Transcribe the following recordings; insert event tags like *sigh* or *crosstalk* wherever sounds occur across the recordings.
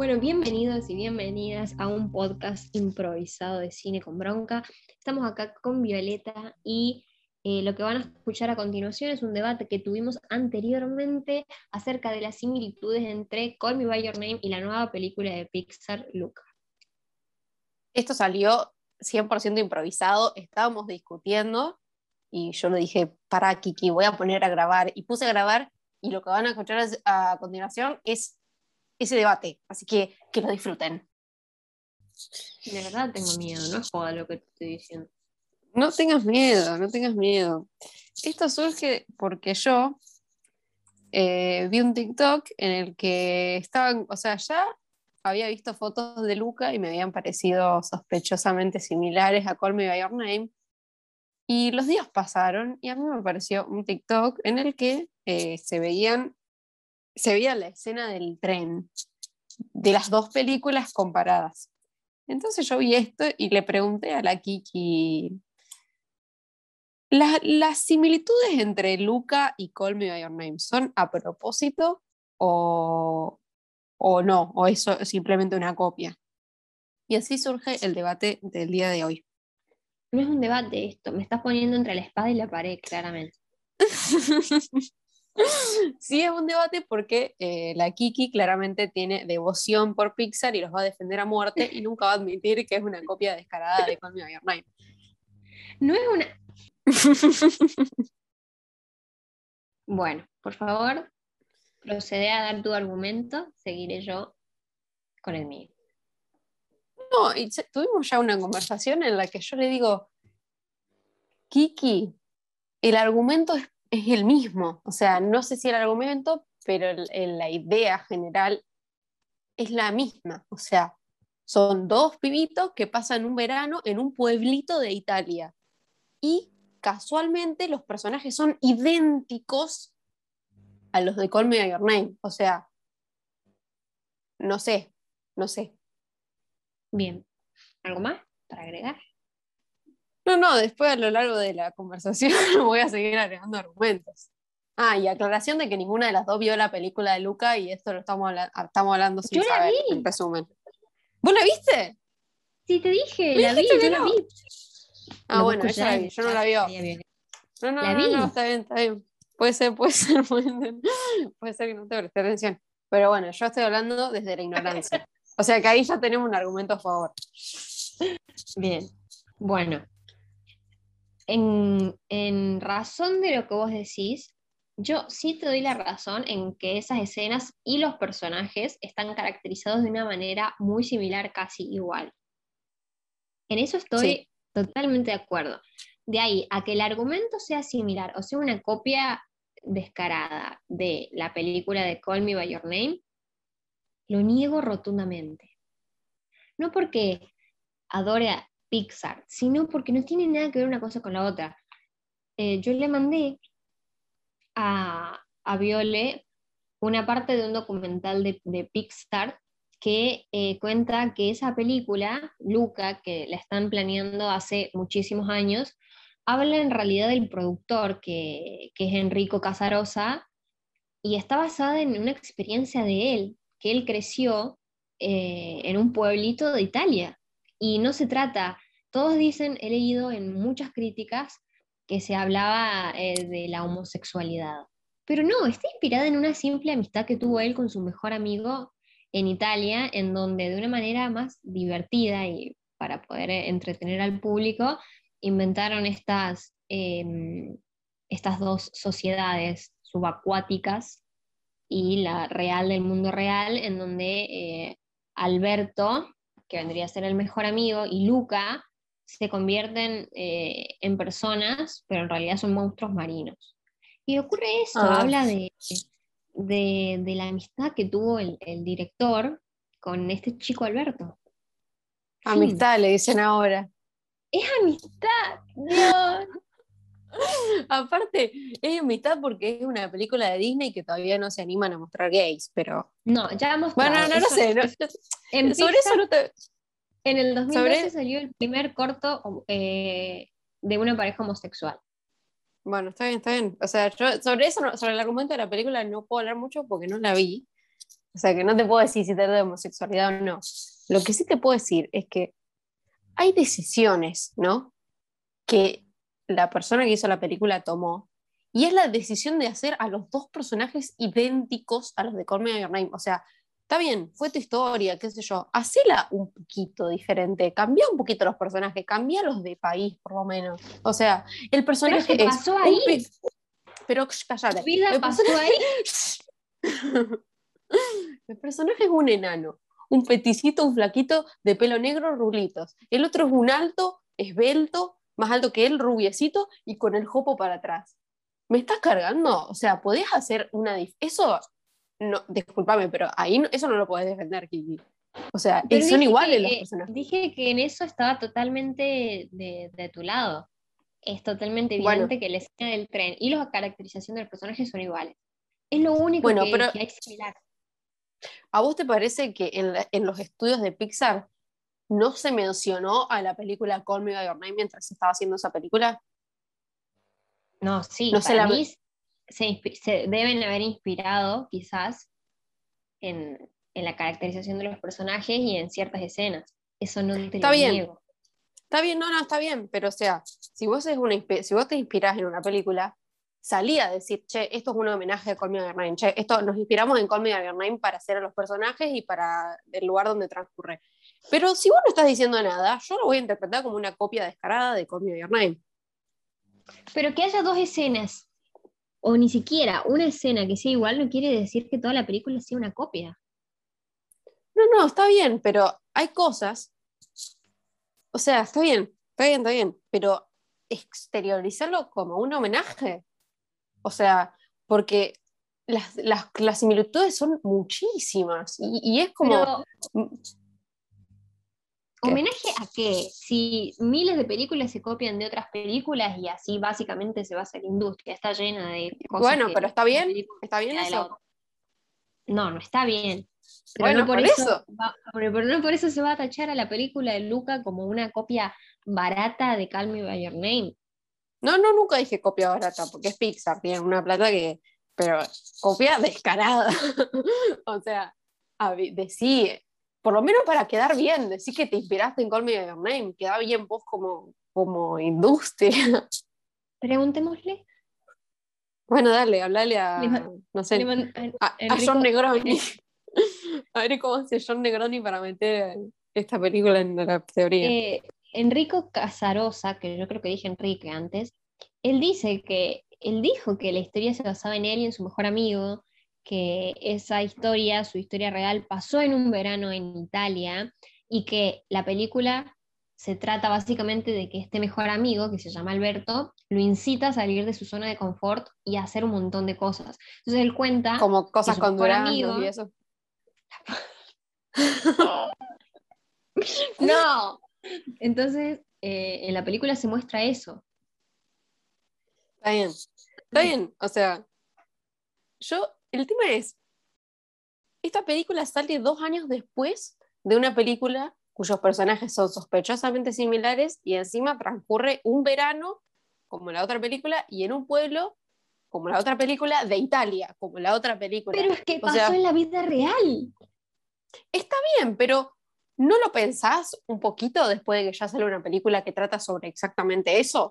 Bueno, bienvenidos y bienvenidas a un podcast improvisado de cine con bronca. Estamos acá con Violeta y eh, lo que van a escuchar a continuación es un debate que tuvimos anteriormente acerca de las similitudes entre Call Me By Your Name y la nueva película de Pixar, Luca. Esto salió 100% improvisado, estábamos discutiendo y yo le dije, para Kiki, voy a poner a grabar y puse a grabar y lo que van a escuchar a continuación es ese debate, así que que lo disfruten. De verdad tengo miedo, no es joda lo que te estoy diciendo. No tengas miedo, no tengas miedo. Esto surge porque yo eh, vi un TikTok en el que estaban, o sea, ya había visto fotos de Luca y me habían parecido sospechosamente similares a Call Me By Your Name. Y los días pasaron y a mí me apareció un TikTok en el que eh, se veían, se veía la escena del tren de las dos películas comparadas. Entonces yo vi esto y le pregunté a la Kiki, ¿las similitudes entre Luca y Call Me By Your Name son a propósito o, o no? ¿O eso es simplemente una copia? Y así surge el debate del día de hoy. No es un debate esto, me estás poniendo entre la espada y la pared, claramente. *laughs* *laughs* sí, es un debate porque eh, la Kiki claramente tiene devoción por Pixar y los va a defender a muerte y nunca va a admitir que es una copia descarada de Call Me By Your Name. No es una. *laughs* bueno, por favor, procede a dar tu argumento, seguiré yo con el mío. No, y tuvimos ya una conversación en la que yo le digo, Kiki, el argumento es, el mismo. O sea, no sé si el argumento, pero la idea general es la misma. O sea, son dos pibitos que pasan un verano en un pueblito de Italia. Y casualmente los personajes son idénticos a los de Call Me By Your Name. O sea, no sé, no sé. Bien. ¿Algo más para agregar? No, no, después a lo largo de la conversación *laughs* voy a seguir agregando argumentos. Ah, y aclaración de que ninguna de las dos vio la película de Luca y esto lo estamos, estamos hablando sin yo la saber, vi. en resumen. ¿Vos la viste? Sí, te dije, la vi, dijiste yo que la no. vi. Ah, bueno, ella la vi, yo no la vio. No, no, La no, vi. no, está bien, está bien. Puede ser, puede ser, *laughs* puede ser, puede ser que no te presté atención. Pero bueno, yo estoy hablando desde la ignorancia. O sea que ahí ya tenemos un argumento a favor. Bien. Bueno, en, en razón de lo que vos decís, yo sí te doy la razón en que esas escenas y los personajes están caracterizados de una manera muy similar, casi igual. En eso estoy Sí. totalmente de acuerdo. De ahí a que el argumento sea similar o sea una copia descarada de la película de Call Me By Your Name, lo niego rotundamente. No porque adore a Pixar, sino porque no tiene nada que ver una cosa con la otra. Eh, yo le mandé a, a Viole una parte de un documental de, de Pixar que eh, cuenta que esa película, Luca, que la están planeando hace muchísimos años, habla en realidad del productor, que, es Enrico Casarosa, y está basada en una experiencia de él, que él creció eh, en un pueblito de Italia. Y no se trata, todos dicen, he leído en muchas críticas que se hablaba eh, de la homosexualidad. Pero no, está inspirada en una simple amistad que tuvo él con su mejor amigo en Italia, en donde de una manera más divertida y para poder eh, entretener al público, inventaron estas, eh, estas dos sociedades subacuáticas y la real del mundo real, en donde eh, Alberto, que vendría a ser el mejor amigo, y Luca se convierten eh, en personas, pero en realidad son monstruos marinos. Y ocurre eso, Ah. habla de, de, de la amistad que tuvo el, el director con este chico Alberto. Amistad, le dicen ahora. Es amistad, Dios. *laughs* Aparte, es amistad porque es una película de Disney que todavía no se animan a mostrar gays, pero. No, ya hemos Bueno, no, no sé. no- En sobre Pixar, eso no te. En el 2012 sobre- salió el primer corto eh, de una pareja homosexual. Bueno, está bien, está bien. O sea, yo sobre eso, sobre el argumento de la película no puedo hablar mucho porque no la vi. O sea, que no te puedo decir si trata de homosexualidad o no. Lo que sí te puedo decir es que hay decisiones, ¿no? Que la persona que hizo la película tomó. Y es la decisión de hacer a los dos personajes idénticos a los de Call Me By Your Name. O sea, está bien, fue tu historia, qué sé yo. Hacela un poquito diferente. Cambia un poquito los personajes, cambia los de país, por lo menos. O sea, el personaje Pero ¿qué es pasó ahí? pe- Pero cállate. Tu vida El pasó personaje- ahí. *laughs* El personaje es un enano, un peticito, un flaquito de pelo negro, rulitos. El otro es un alto, esbelto, más alto que él, rubiecito y con el jopo para atrás. ¿Me estás cargando? O sea, podías hacer una... Eso, no, discúlpame, pero ahí no- eso no lo podés defender, Kiki. O sea, Pero son iguales que, los eh, personajes. Dije que en eso estaba totalmente de, de tu lado. Es totalmente Bueno. evidente que la escena del tren y la caracterización del personaje son iguales. Es lo único Bueno, que, pero- que hay similar. ¿A vos te parece que en, la- en los estudios de Pixar no se mencionó a la película Call Me By Your Name mientras se estaba haciendo esa película? No, sí, No se para la- mí se, inspi- se deben haber inspirado quizás en, en la caracterización de los personajes y en ciertas escenas. Eso no te Está lo bien. niego. Está bien, no, no, está bien, pero o sea, si vos, es una, si vos te inspirás en una película, salí a decir, che, esto es un homenaje a Call Me Name, che, esto nos inspiramos en Call Me Name para hacer a los personajes y para el lugar donde transcurre. Pero si vos no estás diciendo nada, yo lo voy a interpretar como una copia descarada de Call Me Your Name. Pero que haya dos escenas, o ni siquiera una escena que sea igual, no quiere decir que toda la película sea una copia. No, no, está bien, pero hay cosas, o sea, está bien, está bien, está bien, pero exteriorizarlo como un homenaje. O sea, porque las, las, las similitudes son muchísimas y, y es como... ¿homenaje a qué? Si miles de películas se copian de otras películas y así básicamente se basa la industria, está llena de cosas. Bueno, pero está bien, está bien eso. No, no está bien. Pero Bueno, no por, por eso, eso. va- pero no por eso se va a tachar a la película de Luca como una copia barata de Call Me By Your Name. No, no, nunca dije copia barata, porque es Pixar, tienen una plata que... Pero copia descarada. *laughs* o sea, decí, por lo menos para quedar bien, decir que te inspiraste en Call Me By Your Name, queda bien vos como, como industria. *laughs* Preguntémosle. bueno, dale, hablale a, no sé, man- a- a, John Negroni. *laughs* a ver cómo hace John Negroni para meter esta película en la teoría. Eh, Enrico Casarosa, que yo creo que dije Enrique antes, él dice que, él dijo que la historia se basaba en él y en su mejor amigo, que esa historia, su historia real, pasó en un verano en Italia y que la película se trata básicamente de que este mejor amigo, que se llama Alberto, lo incita a salir de su zona de confort y a hacer un montón de cosas. Entonces él cuenta... como cosas con amigo- y eso. *laughs* ¡No! Entonces, eh, en la película se muestra eso. Está bien, está bien, o sea, yo, el tema es, esta película sale dos años después de una película cuyos personajes son sospechosamente similares y encima transcurre un verano, como la otra película, y en un pueblo, como la otra película, de Italia, como la otra película. Pero es que O pasó sea- en la vida real. Está bien, pero ¿no lo pensás un poquito después de que ya sale una película que trata sobre exactamente eso?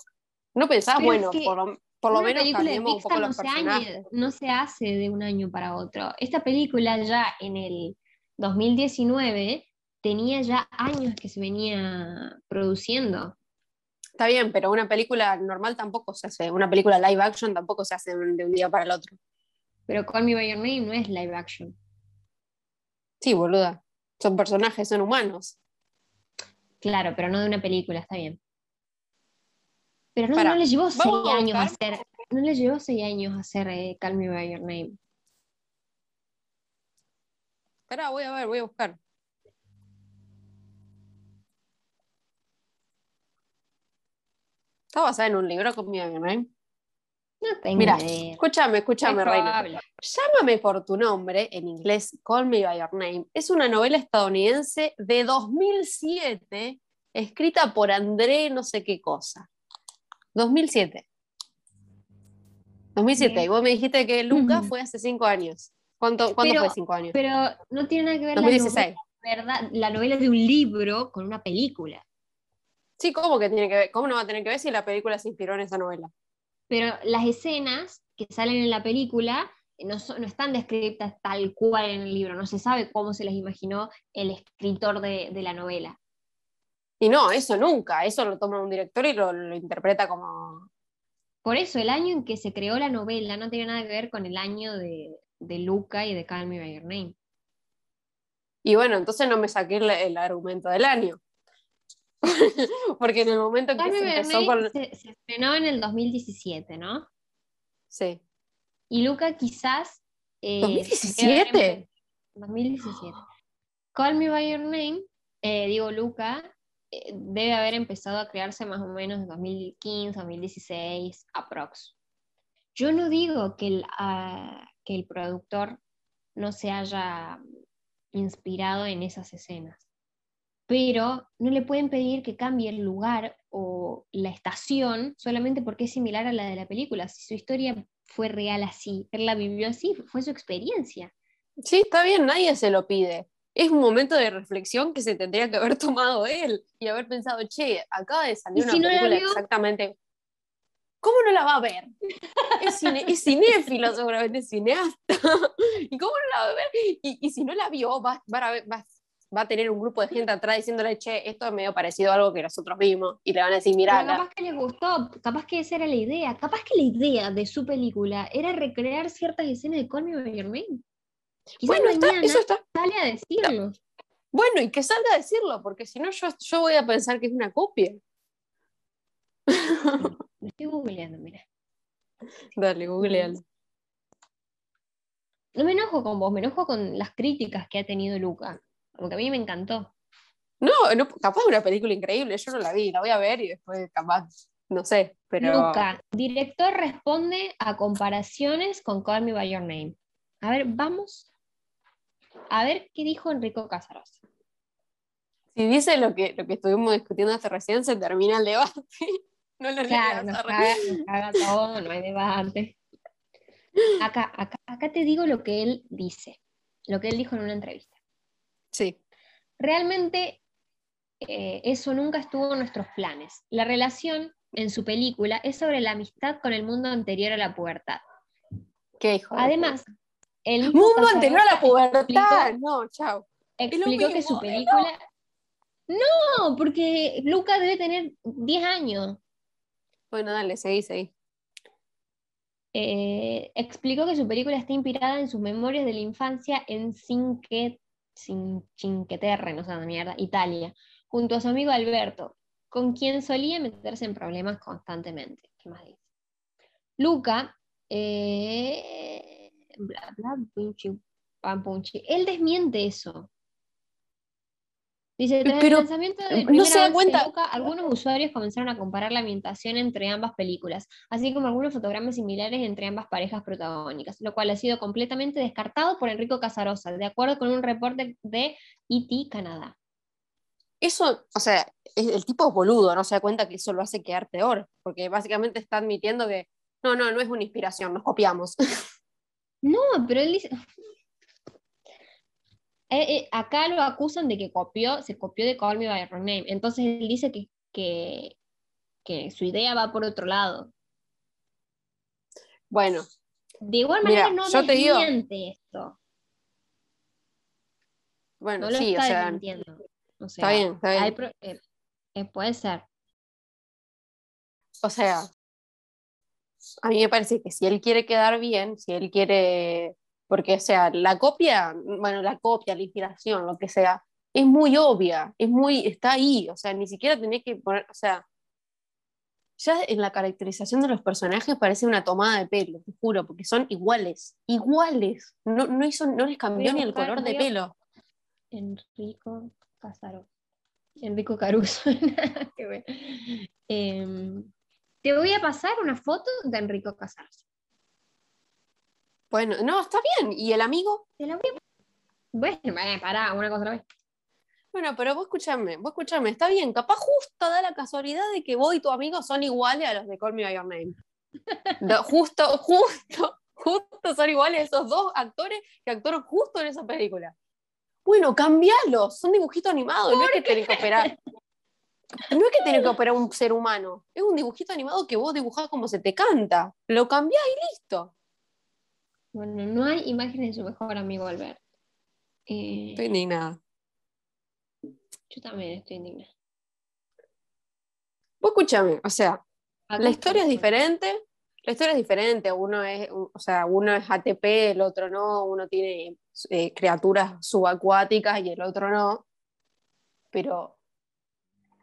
¿No pensás, Pero es bueno, que por lo, por lo Una menos cambiemos un poco no los se, personajes? añe- no se hace de un año para otro. Esta película ya en el 2019 tenía ya años que se venía produciendo. Está bien, pero una película normal tampoco se hace, una película live action tampoco se hace de un de un día para el otro. Pero Call Me By Your Name no es live action. Sí, boluda. Son personajes, son humanos. Claro, pero no de una película, está bien. Pero no, Pará, no le llevó seis a años a hacer, no le llevó seis años a hacer eh, Call Me By Your Name. Espera, voy a ver, voy a buscar. ¿Está basada en un libro con mi name? No tengo Mira, idea. escúchame, escúchame, Es Reina. Llámame por tu nombre, en inglés Call Me By Your Name, es una novela estadounidense de 2007, escrita por André no sé qué cosa. 2007. 2007, Bien. y vos me dijiste que Luca fue hace cinco años. ¿Cuánto, ¿Cuándo Pero- fue cinco años? Pero no tiene nada que ver la 2016. novela, ¿verdad? la novela de un libro con una película. Sí, ¿cómo que tiene que ver? ¿Cómo no va a tener que ver si la película se inspiró en esa novela? Pero las escenas que salen en la película no, no están descritas tal cual en el libro, no se sabe cómo se las imaginó el escritor de, de la novela. Y no, eso nunca. Eso lo toma un director y lo, lo interpreta como. Por eso, el año en que se creó la novela no tiene nada que ver con el año de, de Luca y de Call Me By Your Name. Y bueno, entonces no me saqué el, el argumento del año. *laughs* Porque en el momento en que Call Me se empezó con. se, se estrenó en el 2017, ¿no? Sí. Y Luca quizás... eh, ¿2017? debe haber empe- 2017. Call Me By Your Name, eh, digo Luca, eh, debe haber empezado a crearse más o menos en 2015, 2016, aprox. Yo no digo que el, ah, que el productor no se haya inspirado en esas escenas, pero no le pueden pedir que cambie el lugar o la estación solamente porque es similar a la de la película. Si su historia fue real así, él la vivió así, fue su experiencia. Sí, está bien, nadie se lo pide. Es un momento de reflexión que se tendría que haber *laughs* tomado él y haber pensado, che, acaba de salir ¿Y una si no la película exactamente. ¿Cómo no la va a ver? Es, cine- es cinéfilo, seguramente es cineasta. *laughs* ¿Y cómo no la va a ver? Y, y si no la vio, va, va a ver- va- va a tener un grupo de gente atrás diciéndole, che, esto es medio parecido a algo que nosotros vimos. Y le van a decir, mirá, capaz que les gustó, capaz que esa era la idea, capaz que la idea de su película era recrear ciertas escenas de Call Me By Your Name. Quizás bueno, está, eso está. sale a decirlo. Bueno, y que salga a decirlo, porque si no, yo, yo voy a pensar que es una copia. Lo *laughs* estoy googleando, mira. Dale, googlealo. No me enojo con vos, me enojo con las críticas que ha tenido Luca. Porque a mí me encantó. No, no, capaz es una película increíble, yo no la vi, la voy a ver y después capaz, no sé, pero... Luca, director responde a comparaciones con Call Me By Your Name. A ver, vamos a ver qué dijo Enrico Casaros. Si dice lo que, lo que estuvimos discutiendo hasta recién, se termina el debate. *laughs* No lo Claro, nos caga, nos caga todo, no hay debate. Acá, acá, acá te digo lo que él dice, lo que él dijo en una entrevista. Sí, Realmente eh, eso nunca estuvo en nuestros planes. La relación en su película es sobre la amistad con el mundo anterior a la pubertad. qué hijo. de Además, el Mundo anterior a la pubertad. No, chao. explicó que mismo, su película... No, porque Luca debe tener 10 años. Bueno, dale, seguí, seguí. Eh, explicó que su película está inspirada en sus memorias de la infancia en Cinque, Cin- Cinque Terre, no sé mierda, Italia, junto a su amigo Alberto, con quien solía meterse en problemas constantemente. ¿Qué más dice? Luca, eh, bla, bla, punchi. Él desmiente eso. Dice, tras Pero, el lanzamiento del no primer se da avance de cuenta- Luca, algunos usuarios comenzaron a comparar la ambientación entre ambas películas, así como algunos fotogramas similares entre ambas parejas protagónicas, lo cual ha sido completamente descartado por Enrico Casarosa, de acuerdo con un reporte de ET Canadá. Eso, o sea, el tipo es boludo, no se da cuenta que eso lo hace quedar peor, porque básicamente está admitiendo que no, no, no es una inspiración, nos copiamos. *laughs* No, pero él dice... Eh, eh, acá lo acusan de que copió, se copió de Call Me By Your Name, entonces él dice que, que, que su idea va por otro lado. Bueno, De igual Mira, manera no yo te digo- esto. bueno, No sí, o está sea. O está sea, bien, está bien. pro- eh, eh, puede ser. O sea, a mí me parece que si él quiere quedar bien, si él quiere, porque o sea, la copia, bueno, la copia, la inspiración, lo que sea, es muy obvia, es muy, está ahí, o sea, ni siquiera tenés que poner, o sea, ya en la caracterización de los personajes parece una tomada de pelo, te juro, porque son iguales, iguales, no, no, hizo, no les cambió ni el color de pelo. Enrico Casaro. Enrico Caruso. *laughs* Em, te voy a pasar una foto de Enrico Casaro. Bueno, no, está bien, y el amigo, Te la voy a... Bueno, eh, pará, una cosa a la vez. Bueno, pero vos escuchame, vos escuchame, está bien, capaz justo da la casualidad de que vos y tu amigo son iguales a los de Call Me By Your Name. No, *laughs* justo, justo, justo son iguales esos dos actores que actuaron justo en esa película. Bueno, cambialos, son dibujitos animados, no es que tienen que operar. No es que tienen que operar un ser humano, es un dibujito animado que vos dibujás como se te canta. Lo cambiás y listo. Bueno, no hay imágenes de su mejor amigo Albert. Eh, Estoy indignada. yo también estoy indignada. Vos escúchame, o sea, la historia es diferente. La historia es diferente. Uno es, o sea, uno es ATP, el otro no. Uno tiene eh, criaturas subacuáticas y el otro no. Pero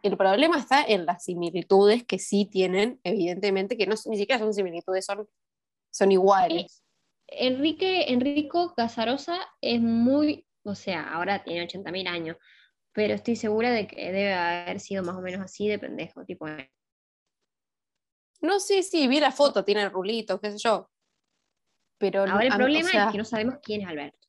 el problema está en las similitudes que sí tienen, evidentemente, que no, ni siquiera son similitudes, son, son iguales. Enrique, Enrico Casarosa es muy, o sea, ahora tiene 80.000 años, pero estoy segura de que debe haber sido más o menos así de pendejo, tipo, No, sí, sí, vi la foto, tiene rulitos, qué sé yo. Pero ahora el o problema sea, es que no sabemos quién es Alberto.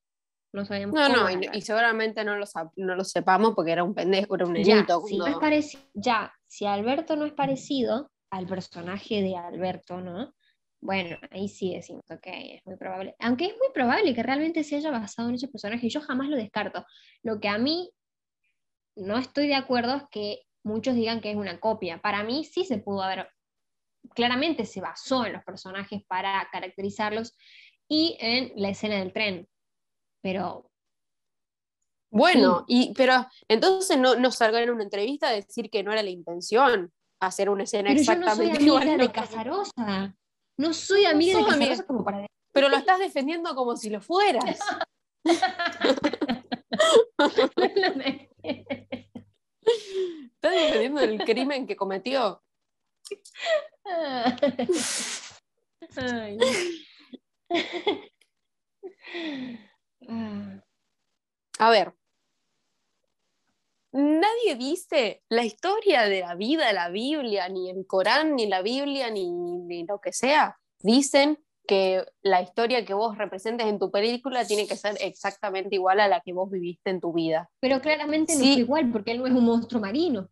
No sabemos No, no, y, seguramente no lo, no lo sepamos porque era un pendejo, era un si no es parecido, ya, si Alberto no es parecido al personaje de Alberto, ¿no? Bueno, ahí sí decimos, ok, es muy probable. Aunque es muy probable que realmente se haya basado en ese personaje, yo jamás lo descarto. Lo que a mí no estoy de acuerdo es que muchos digan que es una copia. Para mí sí se pudo haber, claramente se basó en los personajes para caracterizarlos y en la escena del tren. Pero Bueno, y, pero entonces no, no salga en una entrevista a decir que no era la intención hacer una escena Pero yo no soy exactamente amiga igual. de Casarosa. No soy amiga de sos amiga. Casarosa como para Pero lo estás defendiendo como si lo fueras. *laughs* Estás defendiendo el crimen que cometió. Ay. A ver. Nadie dice la historia de la vida, la Biblia, ni el Corán, ni la Biblia, ni, ni lo que sea. Dicen que la historia que vos representes en tu película tiene que ser exactamente igual a la que vos viviste en tu vida. Pero claramente no Sí. fue igual porque él no es un monstruo marino.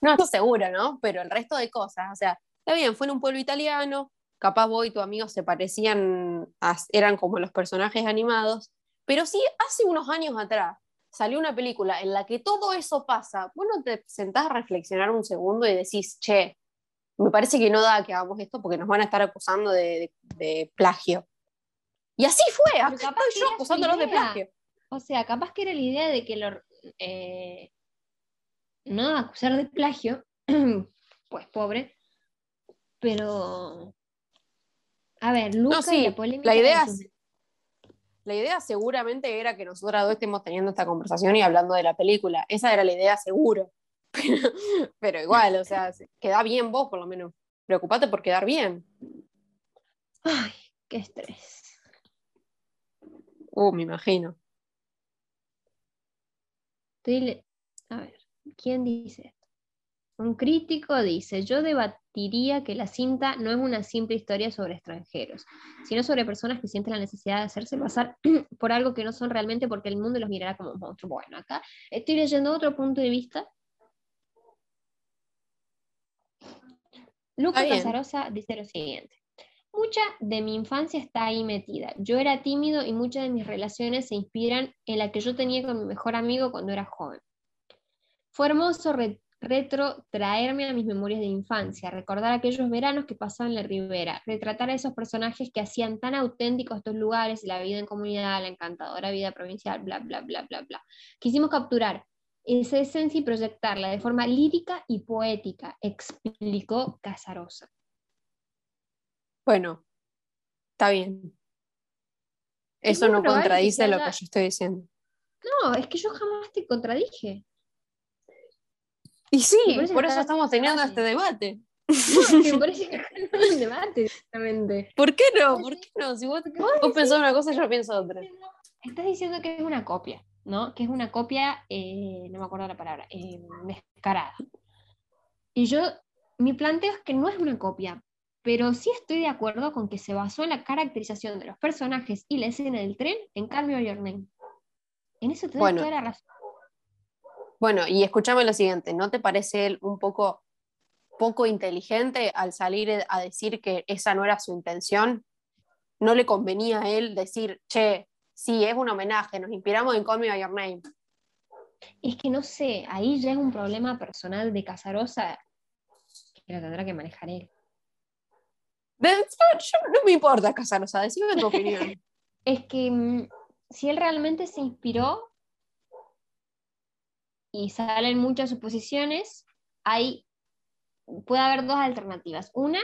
No estoy segura, ¿no? Pero el resto de cosas, o sea, está bien, fue en un pueblo italiano, capaz vos y tu amigo se parecían, a- eran como los personajes animados, pero sí, hace unos años atrás salió una película en la que todo eso pasa, vos no te sentás a reflexionar un segundo y decís, che, me parece que no da que hagamos esto porque nos van a estar acusando de, de- de plagio. Y así fue, acá estoy yo acusándolos de plagio. O sea, capaz que era la idea de que lo. eh, no acusar de plagio, *clears throat* pues pobre, pero. A ver, Luca sí, y la polémica. la idea es- La idea seguramente era que nosotras dos estemos teniendo esta conversación y hablando de la película. Esa era la idea seguro. *laughs* Pero, pero igual, o sea, queda bien vos por lo menos. Preocupate por quedar bien. Ay, qué estrés. Uh, me imagino. Estoy le- A ver, ¿quién dice? Un crítico dice, yo debatiría que la cinta no es una simple historia sobre extranjeros, sino sobre personas que sienten la necesidad de hacerse pasar *clears throat* por algo que no son realmente porque el mundo los mirará como monstruos. Bueno, acá estoy leyendo otro punto de vista. Luca. Casarosa dice lo siguiente. Mucha de mi infancia está ahí metida. Yo era tímido y muchas de mis relaciones se inspiran en la que yo tenía con mi mejor amigo cuando era joven. Fue hermoso re- retrotraerme a mis memorias de infancia, recordar aquellos veranos que pasaba en la ribera, retratar a esos personajes que hacían tan auténticos estos lugares, la vida en comunidad, la encantadora vida provincial, bla, bla, bla, bla, bla. Quisimos capturar esa esencia y proyectarla de forma lírica y poética, explicó Casarosa. Bueno, está bien. Es Eso no contradice lo que yo estoy diciendo. No, es que yo jamás te contradije. Y sí, por eso estamos teniendo este debate. *laughs* No, que me parece que no es un debate directamente. ¿Por qué no? ¿Por qué no? Si vos, vos pensás una cosa, yo pienso otra. Estás diciendo que es una copia, ¿no? Que es una copia, eh, no me acuerdo la palabra, eh, descarada. Y yo, mi planteo es que no es una copia, pero sí estoy de acuerdo con que se basó en la caracterización de los personajes y la escena del tren en By Your Name. En eso te doy Bueno. toda la razón. Bueno, y escúchame lo siguiente, ¿no te parece él un poco poco inteligente al salir a decir que esa no era su intención? no le convenía a él decir, che, sí, es un homenaje, nos inspiramos en Call Me By Your Name. Es que no sé, ahí ya es un problema personal de Casarosa que lo tendrá que manejar él. no me importa Casarosa, decime tu *laughs* opinión. es que mm, si él realmente se inspiró y salen muchas suposiciones, hay, puede haber dos alternativas. Una,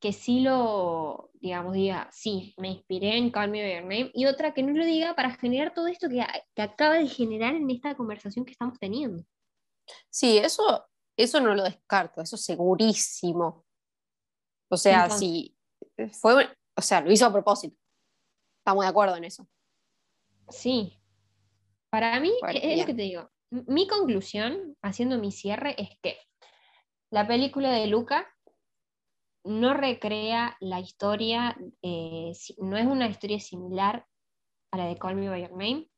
que sí lo, digamos, diga, sí, me inspiré en Call Me By Your Name, y otra que no lo diga para generar todo esto que, que acaba de generar en esta conversación que estamos teniendo. Sí, eso, eso no lo descarto, eso segurísimo. O sea, sí, fue, o sea, lo hizo a propósito. Estamos de acuerdo en eso. Sí. Para mí, es lo que te digo. Mi conclusión, haciendo mi cierre, es que la película de Luca no recrea la historia, eh, no es una historia similar a la de Call Me By Your Name,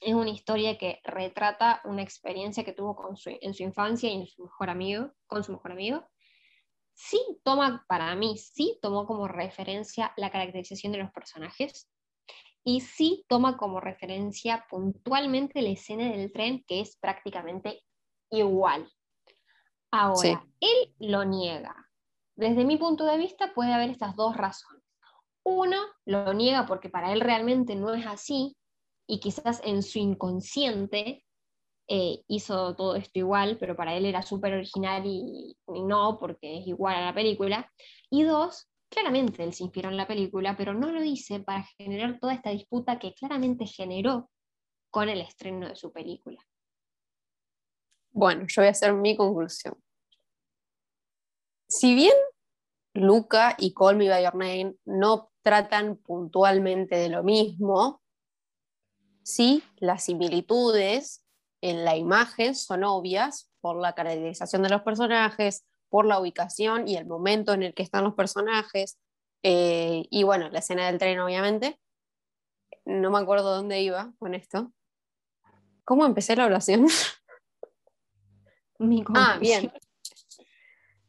es una historia que retrata una experiencia que tuvo en su infancia y en su mejor amigo, con su mejor amigo. Sí toma, para mí, sí tomó como referencia la caracterización de los personajes y sí toma como referencia puntualmente la escena del tren, que es prácticamente igual. Ahora, él lo niega, desde mi punto de vista puede haber estas dos razones. Uno, lo niega porque para él realmente no es así y quizás en su inconsciente eh, hizo todo esto igual, pero para él era súper original y, no, porque es igual a la película. Y dos, claramente él se inspiró en la película, pero no lo dice para generar toda esta disputa que claramente generó con el estreno de su película. Bueno, yo voy a hacer mi conclusión si bien Luca y Call Me By no tratan puntualmente de lo mismo, sí las similitudes en la imagen son obvias por la caracterización de los personajes, por la ubicación y el momento en el que están los personajes, eh, y bueno, la escena del tren obviamente. No me acuerdo dónde iba con esto. ¿Cómo empecé la oración? ah, bien.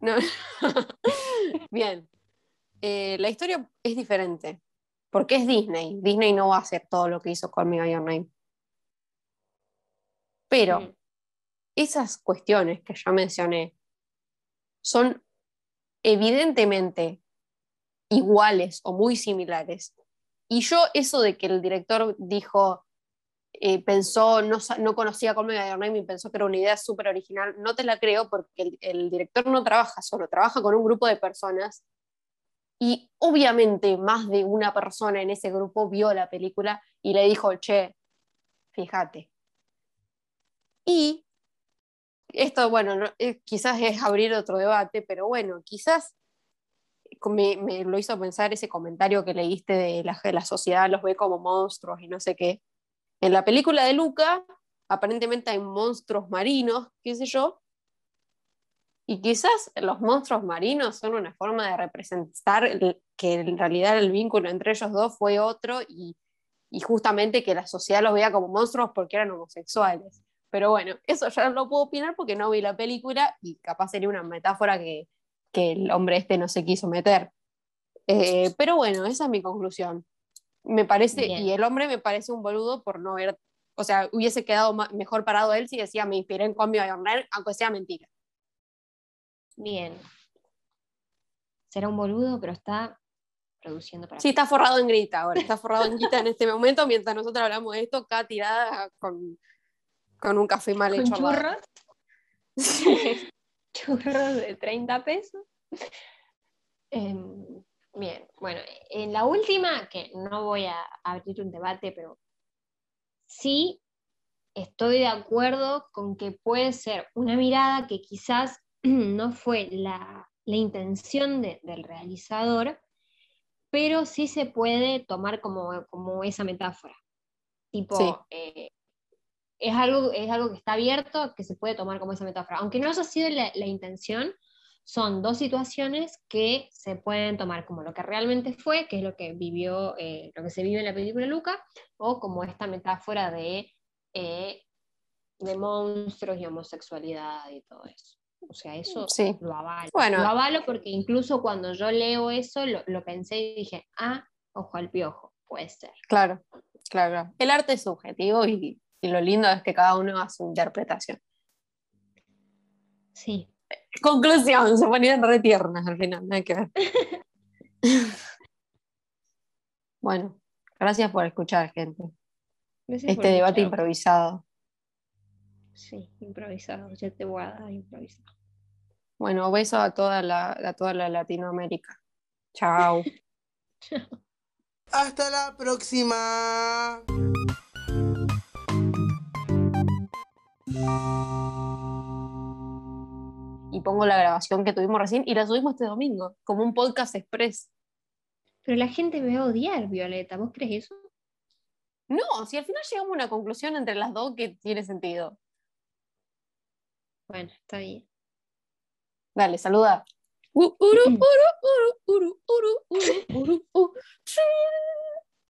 *laughs* Bien. Eh, la historia es diferente. Porque es Disney. Disney no va a hacer todo lo que hizo Call Me Your Name. Pero mm. esas cuestiones que ya mencioné son evidentemente iguales o muy similares. Y yo eso de que el director dijo, eh, pensó, no, no conocía Me By Name y pensó que era una idea súper original, no te la creo porque el, director no trabaja solo, trabaja con un grupo de personas y obviamente más de una persona en ese grupo vio la película y le dijo, che, fíjate. Y esto, bueno, eh, quizás es abrir otro debate, pero bueno, quizás me, me, lo hizo pensar ese comentario que leíste de la, la sociedad los ve como monstruos y no sé qué. En la película de Luca, aparentemente hay monstruos marinos, qué sé yo, y quizás los monstruos marinos son una forma de representar que en realidad el vínculo entre ellos dos fue otro y, justamente que la sociedad los veía como monstruos porque eran homosexuales. Pero bueno, eso ya no lo puedo opinar porque no vi la película y capaz sería una metáfora que, el hombre este no se quiso meter. Eh, pero bueno, esa es mi conclusión me parece, y el hombre me parece un boludo por no haber, o sea, hubiese quedado mejor parado él si decía me inspiré en Cambio a Honor, aunque sea mentira. Bien. Será un boludo, pero está produciendo para. Sí, está forrado en grita ahora, *laughs* está forrado en grita en este momento, mientras nosotros hablamos de esto, acá tirada con, con un café mal hecho. Churros. *laughs* *laughs* churros de 30 pesos. Em, Bien, bueno, en la última, que no voy a abrir un debate, pero sí estoy de acuerdo con que puede ser una mirada que quizás *clears throat* no fue la, intención del realizador, pero sí se puede tomar como, como esa metáfora. Tipo, eh, es, algo, es algo que está abierto, que se puede tomar como esa metáfora. Aunque no haya sido la, la intención, son dos situaciones que se pueden tomar como lo que realmente fue, que es lo que vivió, eh, lo que se vive en la película Luca, o como esta metáfora de, eh, de monstruos y homosexualidad y todo eso. O sea, eso lo avalo. Bueno. Lo avalo porque incluso cuando yo leo eso, lo, pensé y dije, ah, ojo al piojo, puede ser. Claro, claro. El arte es subjetivo y, y lo lindo es que cada uno haga su interpretación. Sí. Conclusión, se ponían re tiernas al final, no hay que ver. *laughs* bueno, gracias por escuchar, gente. Gracias Este debate escuchar. improvisado. Sí, improvisado, ya te voy a dar improvisado. Bueno, beso a toda la, a toda la Latinoamérica. Chao. *laughs* Hasta la próxima. Y pongo la grabación que tuvimos recién y la subimos este domingo, como un podcast express. Pero la gente me va a odiar, Violeta, ¿vos crees eso? No, si al final llegamos a una conclusión entre las dos que tiene sentido. Bueno, está bien. Dale, saluda.